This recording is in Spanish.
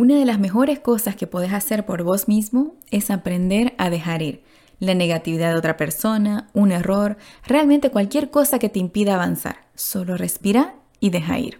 Una de las mejores cosas que puedes hacer por vos mismo es aprender a dejar ir la negatividad de otra persona, un error, realmente cualquier cosa que te impida avanzar. Solo respira y deja ir.